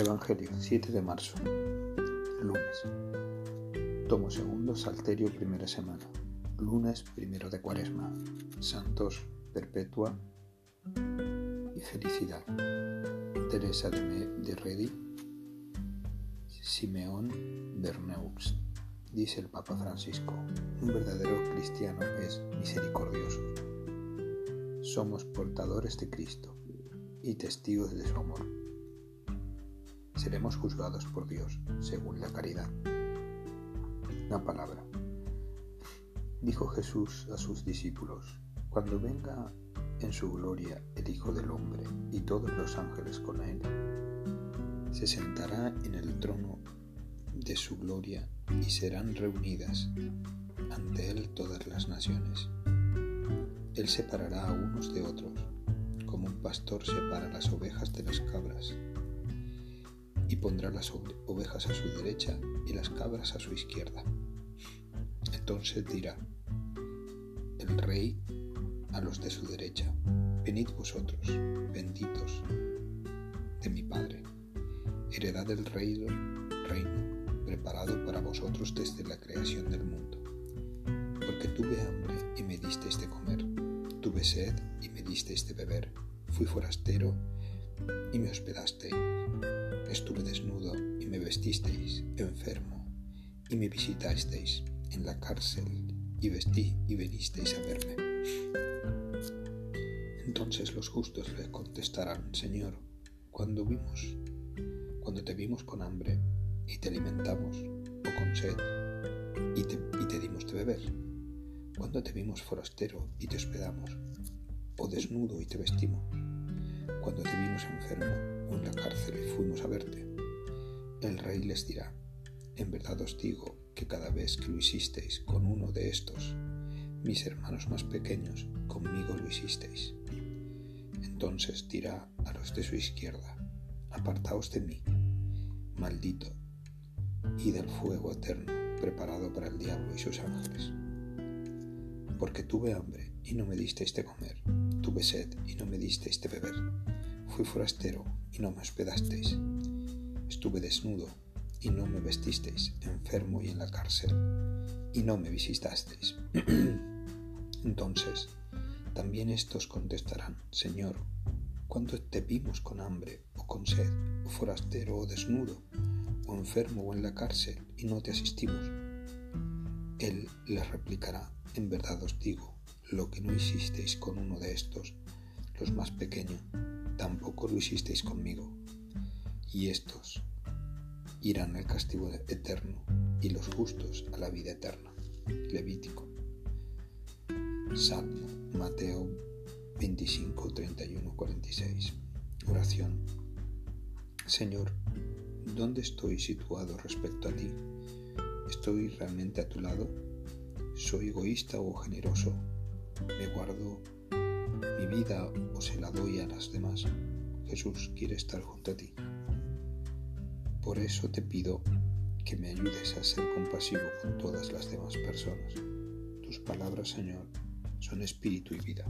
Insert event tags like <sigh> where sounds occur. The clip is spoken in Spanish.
Evangelio, 7 de marzo, lunes. Tomo segundo, Salterio, primera semana. Lunes, primero de cuaresma. Santos, Perpetua y Felicidad. Teresa de, de Redi, Simeón Berneux. Dice el Papa Francisco, un verdadero cristiano es misericordioso. Somos portadores de Cristo y testigos de su amor seremos juzgados por Dios según la caridad. La palabra. Dijo Jesús a sus discípulos, cuando venga en su gloria el Hijo del Hombre y todos los ángeles con él, se sentará en el trono de su gloria y serán reunidas ante él todas las naciones. Él separará a unos de otros, como un pastor separa las ovejas de las cabras y pondrá las ovejas a su derecha y las cabras a su izquierda. Entonces dirá el rey a los de su derecha, venid vosotros, benditos de mi Padre, heredad del reino, reino preparado para vosotros desde la creación del mundo. Porque tuve hambre y me disteis de comer, tuve sed y me disteis de beber, fui forastero y me hospedasteis Estuve desnudo y me vestisteis, enfermo, y me visitasteis en la cárcel y vestí y venisteis a verme. Entonces los justos le contestarán, Señor, cuando vimos, cuando te vimos con hambre y te alimentamos, o con sed y te, y te dimos de beber, cuando te vimos forastero y te hospedamos, o desnudo y te vestimos, cuando te vimos enfermo en la cárcel y fuimos a verte. El rey les dirá, en verdad os digo que cada vez que lo hicisteis con uno de estos, mis hermanos más pequeños, conmigo lo hicisteis. Entonces dirá a los de su izquierda, apartaos de mí, maldito, y del fuego eterno preparado para el diablo y sus ángeles. Porque tuve hambre y no me disteis de comer, tuve sed y no me disteis de beber Fui forastero y no me hospedasteis. Estuve desnudo y no me vestisteis, enfermo y en la cárcel, y no me visitasteis. <clears throat> Entonces, también estos contestarán, Señor, cuando te vimos con hambre o con sed, o forastero o desnudo, o enfermo o en la cárcel, y no te asistimos? Él les replicará, en verdad os digo, lo que no hicisteis con uno de estos, los más pequeños, tampoco lo hicisteis conmigo. Y estos irán al castigo eterno y los justos a la vida eterna. Levítico. Salmo, Mateo 25, 31, 46. Oración. Señor, ¿dónde estoy situado respecto a ti? ¿Estoy realmente a tu lado? ¿Soy egoísta o generoso? ¿Me guardo mi vida o se la doy a las demás. Jesús quiere estar junto a ti. Por eso te pido que me ayudes a ser compasivo con todas las demás personas. Tus palabras, Señor, son espíritu y vida.